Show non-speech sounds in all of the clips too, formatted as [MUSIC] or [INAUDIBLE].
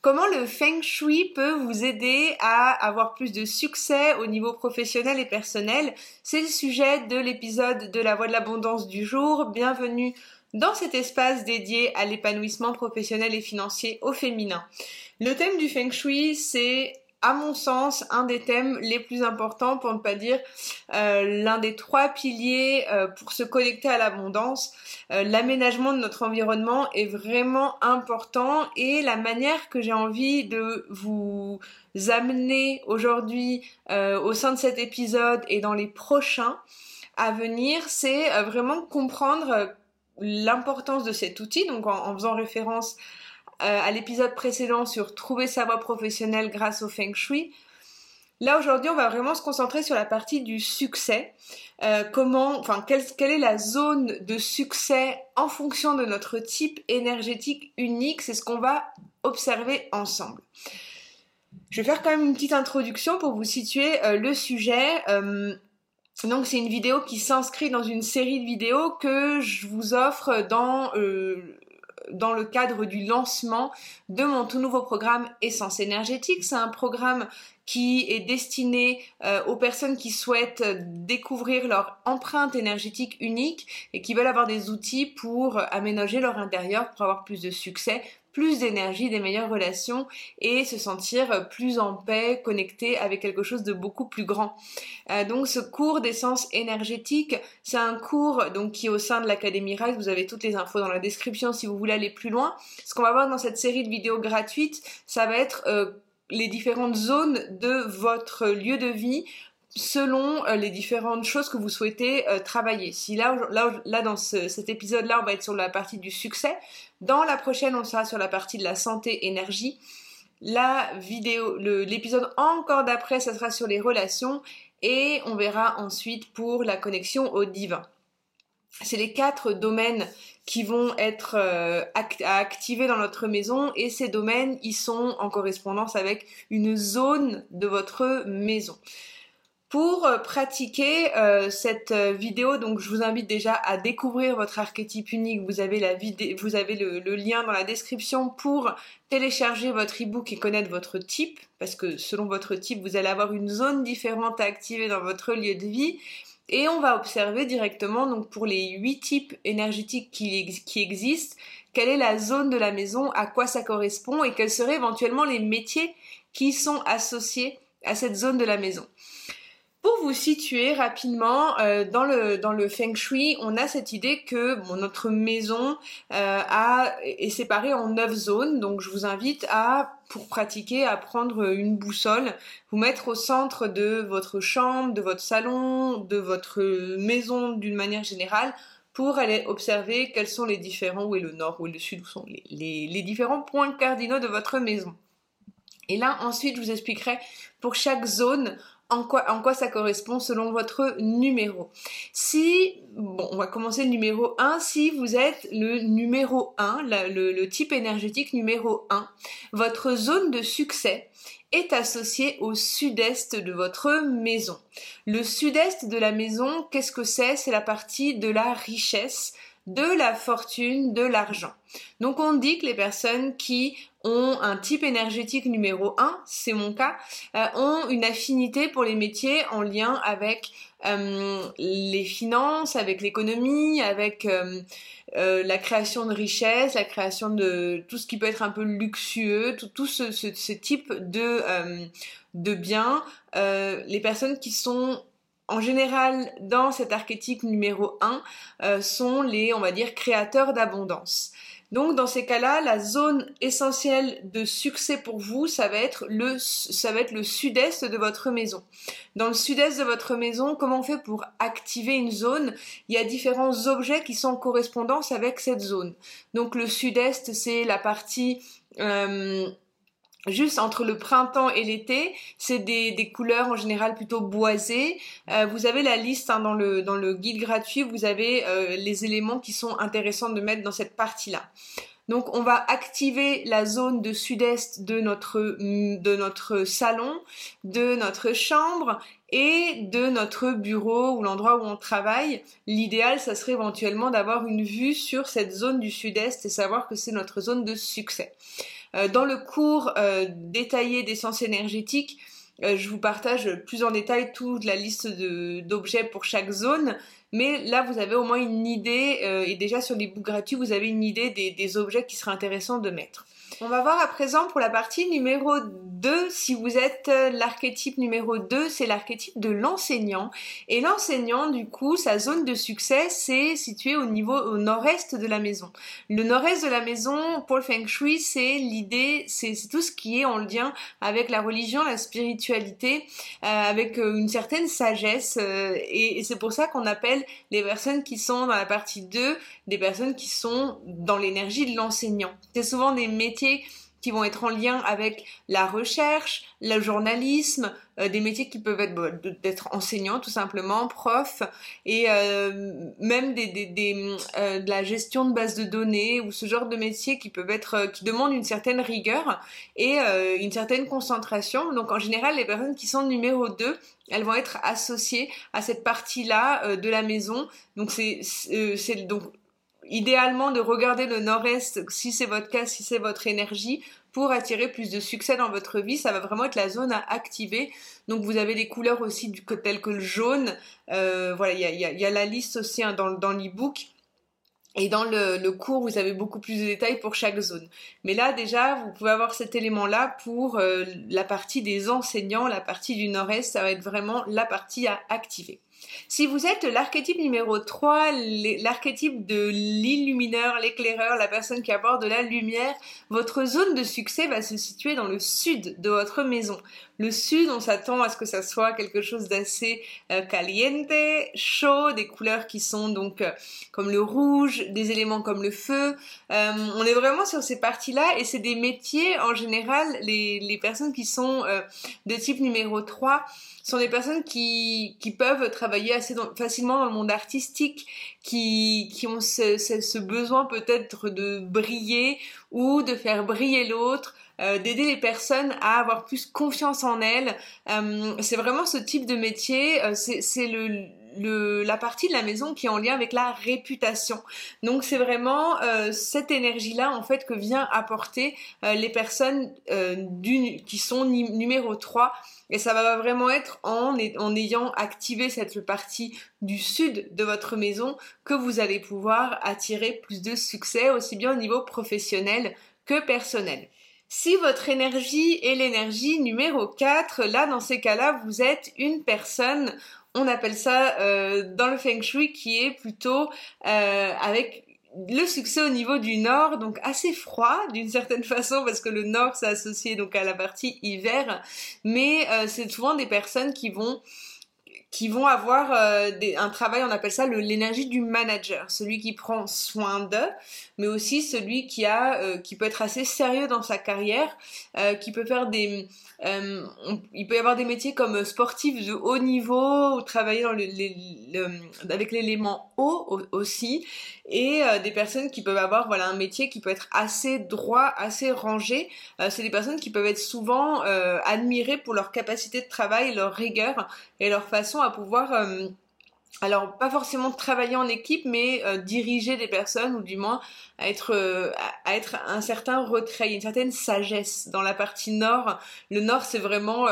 Comment le feng shui peut vous aider à avoir plus de succès au niveau professionnel et personnel? C'est le sujet de l'épisode de la voie de l'abondance du jour. Bienvenue dans cet espace dédié à l'épanouissement professionnel et financier au féminin. Le thème du feng shui, c'est à mon sens, un des thèmes les plus importants, pour ne pas dire euh, l'un des trois piliers euh, pour se connecter à l'abondance. Euh, l'aménagement de notre environnement est vraiment important et la manière que j'ai envie de vous amener aujourd'hui au sein de cet épisode et dans les prochains à venir, c'est vraiment comprendre l'importance de cet outil, donc en faisant référence à l'épisode précédent sur trouver sa voie professionnelle grâce au feng shui. Là aujourd'hui, on va vraiment se concentrer sur la partie du succès. Euh, comment, enfin, quelle, quelle, est la zone de succès en fonction de notre type énergétique unique? C'est ce qu'on va observer ensemble. Je vais faire quand même une petite introduction pour vous situer euh, le sujet. donc c'est une vidéo qui s'inscrit dans une série de vidéos que je vous offre dans dans le cadre du lancement de mon tout nouveau programme Essence énergétique. C'est un programme qui est destiné euh, aux personnes qui souhaitent découvrir leur empreinte énergétique unique et qui veulent avoir des outils pour aménager leur intérieur pour avoir plus de succès, plus d'énergie, des meilleures relations et se sentir plus en paix, connecté avec quelque chose de beaucoup plus grand. Euh, donc ce cours d'essence énergétique, c'est un cours donc qui est au sein de l'Académie Rise, vous avez toutes les infos dans la description si vous voulez aller plus loin. Ce qu'on va voir dans cette série de vidéos gratuites, ça va être euh, les différentes zones de votre lieu de vie selon euh, les différentes choses que vous souhaitez travailler. Si là, là, là dans cet épisode-là, on va être sur la partie du succès, dans la prochaine, on sera sur la partie de la santé énergie. La vidéo, l'épisode encore d'après, ça sera sur les relations et on verra ensuite pour la connexion au divin. C'est les quatre domaines qui vont être euh, dans notre maison et ces domaines, ils sont en correspondance avec une zone de votre maison. Pour euh, pratiquer euh, cette euh, vidéo, donc je vous invite déjà à découvrir votre archétype unique. Vous avez, la vous avez le, lien dans la description pour télécharger votre ebook et connaître votre type, parce que selon votre type, vous allez avoir une zone différente à activer dans votre lieu de vie. Et on va observer directement, donc pour les huit types énergétiques qui, qui existent, quelle est la zone de la maison, à quoi ça correspond et quels seraient éventuellement les métiers qui sont associés à cette zone de la maison. Pour vous situer rapidement euh, dans le dans le feng shui, on a cette idée que notre maison euh, a, est séparée en neuf zones. Donc je vous invite à pour pratiquer à prendre une boussole, vous mettre au centre de votre chambre, de votre salon, de votre maison d'une manière générale pour aller observer quels sont les différents, où est le nord, où est le sud, où sont les, les différents points cardinaux de votre maison. Et là, ensuite, je vous expliquerai pour chaque zone en quoi, ça correspond selon votre numéro. Si, bon, on va commencer le numéro 1, si vous êtes le numéro 1, le, le type énergétique numéro 1, votre zone de succès est associée au sud-est de votre maison. Le sud-est de la maison, qu'est-ce que c'est? C'est la partie de la richesse, de la fortune, de l'argent. Donc on dit que les personnes qui ont un type énergétique numéro 1, c'est mon cas, euh, ont une affinité pour les métiers en lien avec euh, les finances, avec l'économie, avec euh, la création de richesses, la création de tout ce qui peut être un peu luxueux, tout, ce, type de, de biens. les personnes qui sont en général, dans cet archétype numéro 1, sont les, on va dire, créateurs d'abondance. Donc dans ces cas-là, la zone essentielle de succès pour vous, ça va être le ça va être le sud-est de votre maison. Dans le sud-est de votre maison, comment on fait pour activer une zone? Il y a différents objets qui sont en correspondance avec cette zone. Donc le sud-est, c'est la partie euh, juste entre le printemps et l'été, c'est des, couleurs en général plutôt boisées. Euh, vous avez la liste hein, dans, le, dans le guide gratuit, vous avez euh, les éléments qui sont intéressants de mettre dans cette partie-là. Donc on va activer la zone de sud-est de notre, de notre salon, de notre chambre et de notre bureau ou l'endroit où on travaille. L'idéal, ça serait éventuellement d'avoir une vue sur cette zone du sud-est et savoir que c'est notre zone de succès. Dans le cours détaillé d'essence énergétique, je vous partage plus en détail toute la liste d'objets pour chaque zone. Mais là, vous avez au moins une idée, et déjà sur les bouts gratuits, vous avez une idée des objets qui seraient intéressants de mettre. On va voir à présent pour la partie numéro 2, si vous êtes euh, l'archétype numéro 2, c'est l'archétype de l'enseignant. Et l'enseignant, du coup, sa zone de succès, c'est situé au niveau au nord-est de la maison. Le nord-est de la maison, pour le Feng Shui, c'est l'idée, c'est tout ce qui est en lien avec la religion, la spiritualité, euh, avec euh, une certaine sagesse. et c'est pour ça qu'on appelle les personnes qui sont dans la partie 2 des personnes qui sont dans l'énergie de l'enseignant. C'est souvent des métiers qui vont être en lien avec la recherche, le journalisme, euh, des métiers qui peuvent être d'être enseignant tout simplement, prof, et euh, même des, des, euh, de la gestion de bases de données ou ce genre de métiers qui peuvent être qui demandent une certaine rigueur et une certaine concentration. Donc en général, les personnes qui sont numéro 2, elles vont être associées à cette partie-là de la maison. Donc c'est donc idéalement de regarder le nord-est si c'est votre cas, si c'est votre énergie pour attirer plus de succès dans votre vie. Ça va vraiment être la zone à activer. Donc vous avez des couleurs aussi telles que le jaune. Euh, voilà, il y a, la liste aussi hein, dans, dans l'e-book. Et dans le, le, cours, vous avez beaucoup plus de détails pour chaque zone. Mais là, déjà, vous pouvez avoir cet élément-là pour euh, la partie des enseignants, la partie du nord-est, ça va être vraiment la partie à activer. Si vous êtes l'archétype numéro 3, l'archétype de l'illumineur, l'éclaireur, la personne qui apporte de la lumière, votre zone de succès va se situer dans le sud de votre maison. Le sud, on s'attend à ce que ça soit quelque chose d'assez euh, caliente, chaud, des couleurs qui sont donc euh, comme le rouge, des éléments comme le feu. Euh, on est vraiment sur ces parties-là et c'est des métiers en général, les, personnes qui sont de type numéro 3 sont des personnes qui peuvent travailler assez facilement dans le monde artistique, qui, qui ont ce, ce, besoin peut-être de briller ou de faire briller l'autre, euh, d'aider les personnes à avoir plus confiance en elles. Euh, c'est vraiment ce type de métier, euh, c'est le le, la partie de la maison qui est en lien avec la réputation. Donc c'est vraiment euh, cette énergie-là en fait que vient apporter euh, les personnes euh, qui sont numéro 3 et ça va vraiment être en, en ayant activé cette partie du sud de votre maison que vous allez pouvoir attirer plus de succès aussi bien au niveau professionnel que personnel. Si votre énergie est l'énergie numéro 4, là dans ces cas-là, vous êtes une personne on appelle ça euh, dans le feng shui qui est plutôt euh, avec le succès au niveau du nord, donc assez froid d'une certaine [LAUGHS] façon parce que le nord c'est associé donc à la partie hiver, mais euh, c'est souvent des personnes qui vont qui vont avoir euh, un travail, on appelle ça l'énergie du manager, celui qui prend soin d'eux, mais aussi celui qui a, euh, qui peut être assez sérieux dans sa carrière, euh, qui peut faire des, il peut y avoir des métiers comme sportif de haut niveau ou travailler avec l'élément haut aussi, et des personnes qui peuvent avoir voilà un métier qui peut être assez droit, assez rangé. c'est des personnes qui peuvent être souvent admirées pour leur capacité de travail, leur rigueur et leur façon pouvoir euh, alors pas forcément travailler en équipe, mais euh, diriger des personnes ou du moins à être euh, à être un certain retrait, une certaine sagesse dans la partie nord. Le nord, c'est vraiment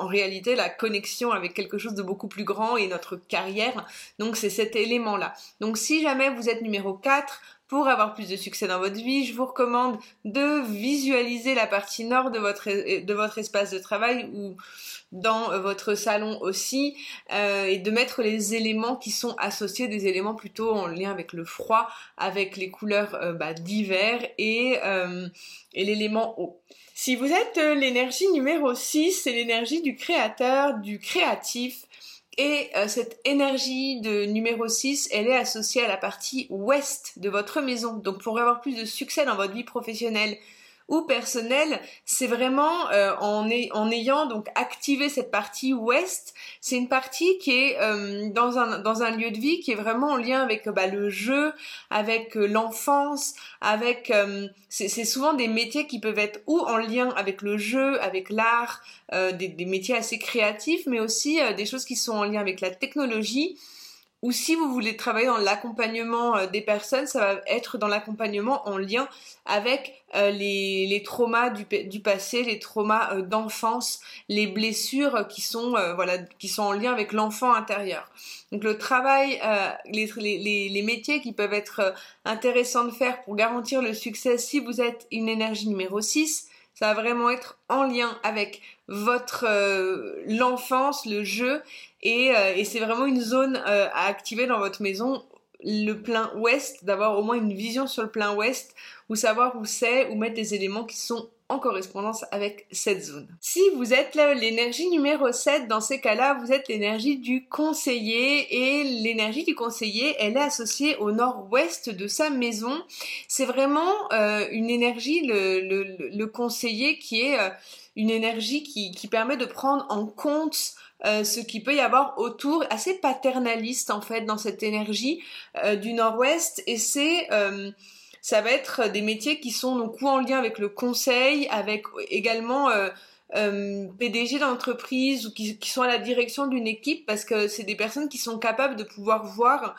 en, réalité la connexion avec quelque chose de beaucoup plus grand et notre carrière. Donc c'est cet élément-là. Donc si jamais vous êtes numéro 4, pour avoir plus de succès dans votre vie, je vous recommande de visualiser la partie nord de votre, espace de travail ou dans euh, votre salon aussi euh, et de mettre les éléments qui sont associés, des éléments plutôt en lien avec le froid, avec les couleurs euh, bah, d'hiver et, et l'élément eau. Si vous êtes l'énergie numéro 6, c'est l'énergie du créateur, du créatif, et cette énergie de numéro 6, elle est associée à la partie ouest de votre maison. Donc pour avoir plus de succès dans votre vie professionnelle, ou personnel, c'est vraiment euh, en, en, ayant donc activé cette partie ouest, c'est une partie qui est euh, dans, un, dans un lieu de vie qui est vraiment en lien avec bah, le jeu, avec euh, l'enfance, avec c'est souvent des métiers qui peuvent être ou en lien avec le jeu, avec l'art, des, des, métiers assez créatifs, mais aussi des choses qui sont en lien avec la technologie ou si vous voulez travailler dans l'accompagnement euh, des personnes, ça va être dans l'accompagnement en lien avec euh, les, traumas du, passé, les traumas euh, d'enfance, les blessures qui sont voilà qui sont en lien avec l'enfant intérieur. Donc le travail, les, les, métiers qui peuvent être intéressants de faire pour garantir le succès si vous êtes une énergie numéro 6, ça va vraiment être en lien avec votre l'enfance, le jeu. Euh, et, c'est vraiment une zone euh, à activer dans votre maison, le plein ouest, d'avoir au moins une vision sur le plein ouest, ou savoir où c'est, ou mettre des éléments qui sont en correspondance avec cette zone. Si vous êtes l'énergie numéro 7, dans ces cas-là, vous êtes l'énergie du conseiller et l'énergie du conseiller, elle est associée au nord-ouest de sa maison. C'est vraiment euh, une énergie, le, conseiller, qui est une énergie qui, permet de prendre en compte euh, ce qui peut y avoir autour, assez paternaliste en fait dans cette énergie euh, du Nord-Ouest, et c'est euh, ça va être des métiers qui sont donc ou en lien avec le conseil, avec également PDG d'entreprise ou qui, qui, sont à la direction d'une équipe parce que c'est des personnes qui sont capables de pouvoir voir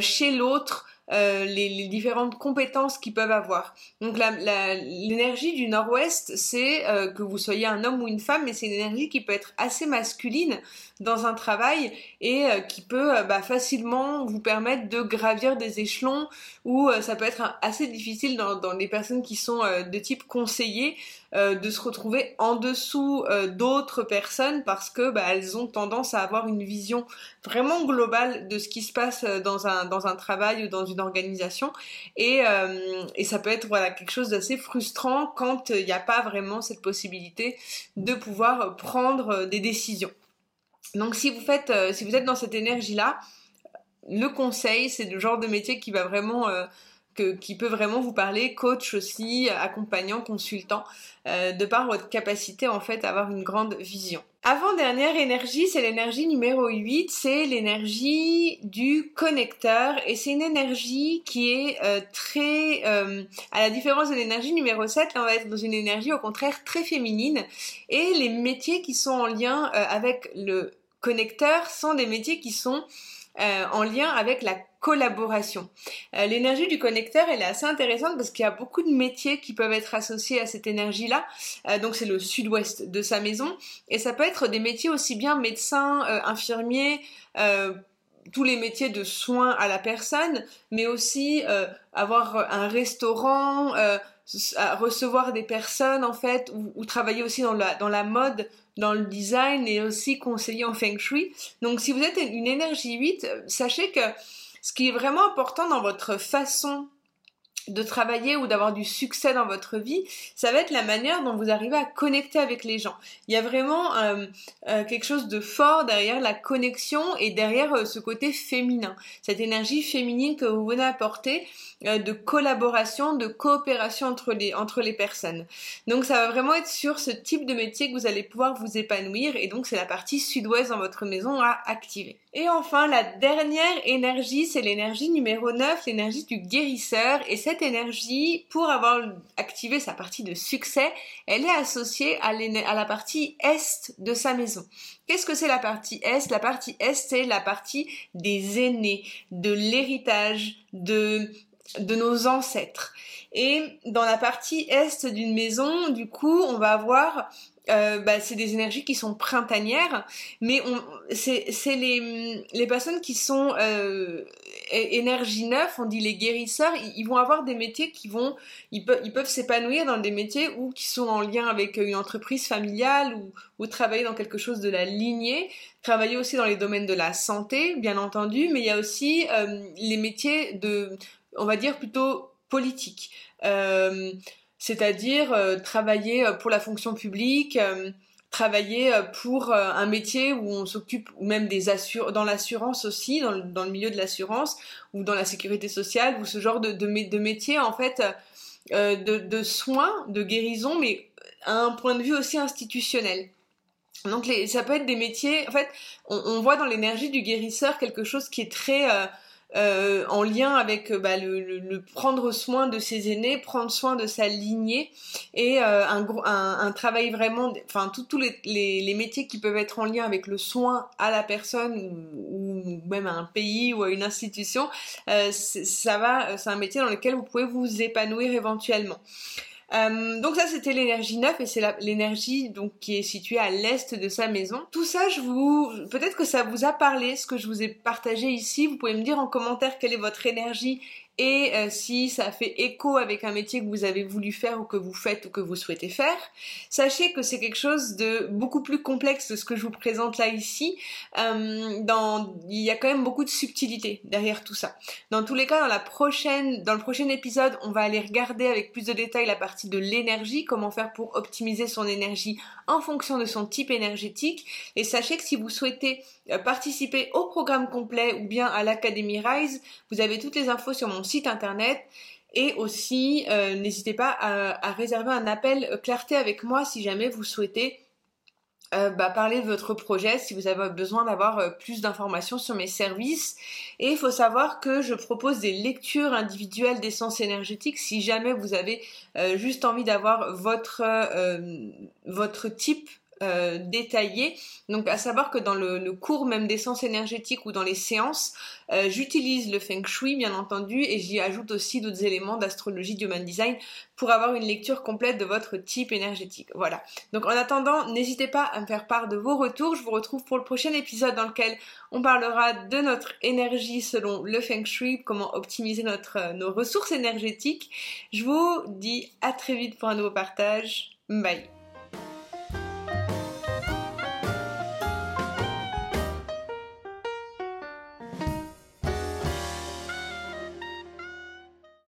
chez l'autre euh, les, différentes compétences qu'ils peuvent avoir. Donc l'énergie du nord-ouest, c'est euh, que vous soyez un homme ou une femme, mais c'est une énergie qui peut être assez masculine dans un travail et euh, qui peut bah, facilement vous permettre de gravir des échelons ou ça peut être assez difficile dans, dans, les personnes qui sont de type conseiller de se retrouver en dessous d'autres personnes parce que bah, elles ont tendance à avoir une vision vraiment globale de ce qui se passe dans un, dans un travail ou dans une organisation et, euh, et ça peut être voilà quelque chose d'assez frustrant quand il n'y a pas vraiment cette possibilité de pouvoir prendre des décisions. Donc si vous faites, euh, si vous êtes dans cette énergie là, le conseil c'est le genre de métier qui va vraiment euh, qui peut vraiment vous parler, coach aussi, accompagnant, consultant, de par votre capacité en fait à avoir une grande vision. Avant-dernière énergie, c'est l'énergie numéro 8, c'est l'énergie du connecteur et c'est une énergie qui est euh, très, euh, à la différence de l'énergie numéro 7, là on va être dans une énergie au contraire très féminine et les métiers qui sont en lien euh, avec le connecteur sont des métiers qui sont en lien avec la collaboration. Euh, l'énergie du connecteur, elle est assez intéressante parce qu'il y a beaucoup de métiers qui peuvent être associés à cette énergie-là. Euh, donc c'est le sud-ouest de sa maison. Et ça peut être des métiers aussi bien médecins, euh, infirmiers, tous les métiers de soins à la personne, mais aussi avoir un restaurant, recevoir des personnes en fait, ou, travailler aussi dans la, dans la mode, dans le design et aussi conseiller en feng shui. Donc si vous êtes une énergie 8, sachez que ce qui est vraiment important dans votre façon de travailler ou d'avoir du succès dans votre vie, ça va être la manière dont vous arrivez à connecter avec les gens. Il y a vraiment euh, euh, quelque chose de fort derrière la connexion et derrière euh, ce côté féminin, cette énergie féminine que vous venez apporter de collaboration, de coopération entre les, entre les personnes. Donc ça va vraiment être sur ce type de métier que vous allez pouvoir vous épanouir et donc c'est la partie sud-ouest dans votre maison à activer. Et enfin, la dernière énergie, c'est l'énergie numéro 9, l'énergie du guérisseur et cette énergie, pour avoir activé sa partie de succès, elle est associée à, la partie est de sa maison. Qu'est-ce que c'est la partie est? La partie est, c'est la partie des aînés, de l'héritage, de, de nos ancêtres. Et dans la partie est d'une maison, du coup, on va avoir euh, bah, c'est des énergies qui sont printanières, mais c'est les, les personnes qui sont euh, énergie neuf, on dit les guérisseurs, ils, vont avoir des métiers qui vont, ils, peuvent s'épanouir dans des métiers ou qui sont en lien avec une entreprise familiale ou, travailler dans quelque chose de la lignée, travailler aussi dans les domaines de la santé, bien entendu, mais il y a aussi euh, les métiers de, on va dire plutôt politiques. Euh, c'est-à-dire euh, travailler euh, pour la fonction publique, euh, travailler pour un métier où on s'occupe, ou même des assur dans l'assurance aussi, dans le, dans le, milieu de l'assurance, ou dans la sécurité sociale, ou ce genre de, de, de métier en fait de, de, soins, de guérison, mais à un point de vue aussi institutionnel. Donc les, ça peut être des métiers, en fait, on, on voit dans l'énergie du guérisseur quelque chose qui est très euh, en lien avec euh, bah, le, prendre soin de ses aînés, prendre soin de sa lignée et euh, un, travail vraiment, enfin tous les, les, métiers qui peuvent être en lien avec le soin à la personne ou, même à un pays ou à une institution, ça va, c'est un métier dans lequel vous pouvez vous épanouir éventuellement. Euh, donc ça c'était l'énergie 9 et c'est l'énergie qui est située à l'est de sa maison. Tout ça je vous peut-être que ça vous a parlé ce que je vous ai partagé ici, vous pouvez me dire en commentaire quelle est votre énergie et euh, si ça fait écho avec un métier que vous avez voulu faire ou que vous faites ou que vous souhaitez faire. Sachez que c'est quelque chose de beaucoup plus complexe que ce que je vous présente là ici. Euh, il y a quand même beaucoup de subtilité derrière tout ça. Dans tous les cas, dans dans le prochain épisode, on va aller regarder avec plus de détails la partie de l'énergie, comment faire pour optimiser son énergie en fonction de son type énergétique. Et sachez que si vous souhaitez participer au programme complet ou bien à l'Académie Rise, vous avez toutes les infos sur mon site internet. Et aussi, euh, n'hésitez pas à, réserver un appel euh, clarté avec moi si jamais vous souhaitez bah, parler de votre projet, si vous avez besoin d'avoir plus d'informations sur mes services. Et il faut savoir que je propose des lectures individuelles d'essence énergétique si jamais vous avez juste envie d'avoir votre, votre type euh, détaillé. Donc à savoir que dans le, cours même d'essence énergétique ou dans les séances, euh, j'utilise le feng shui bien entendu et j'y ajoute aussi d'autres éléments d'astrologie, human design pour avoir une lecture complète de votre type énergétique. Voilà. Donc en attendant, n'hésitez pas à me faire part de vos retours. Je vous retrouve pour le prochain épisode dans lequel on parlera de notre énergie selon le feng shui, comment optimiser notre, euh, nos ressources énergétiques. Je vous dis à très vite pour un nouveau partage. Bye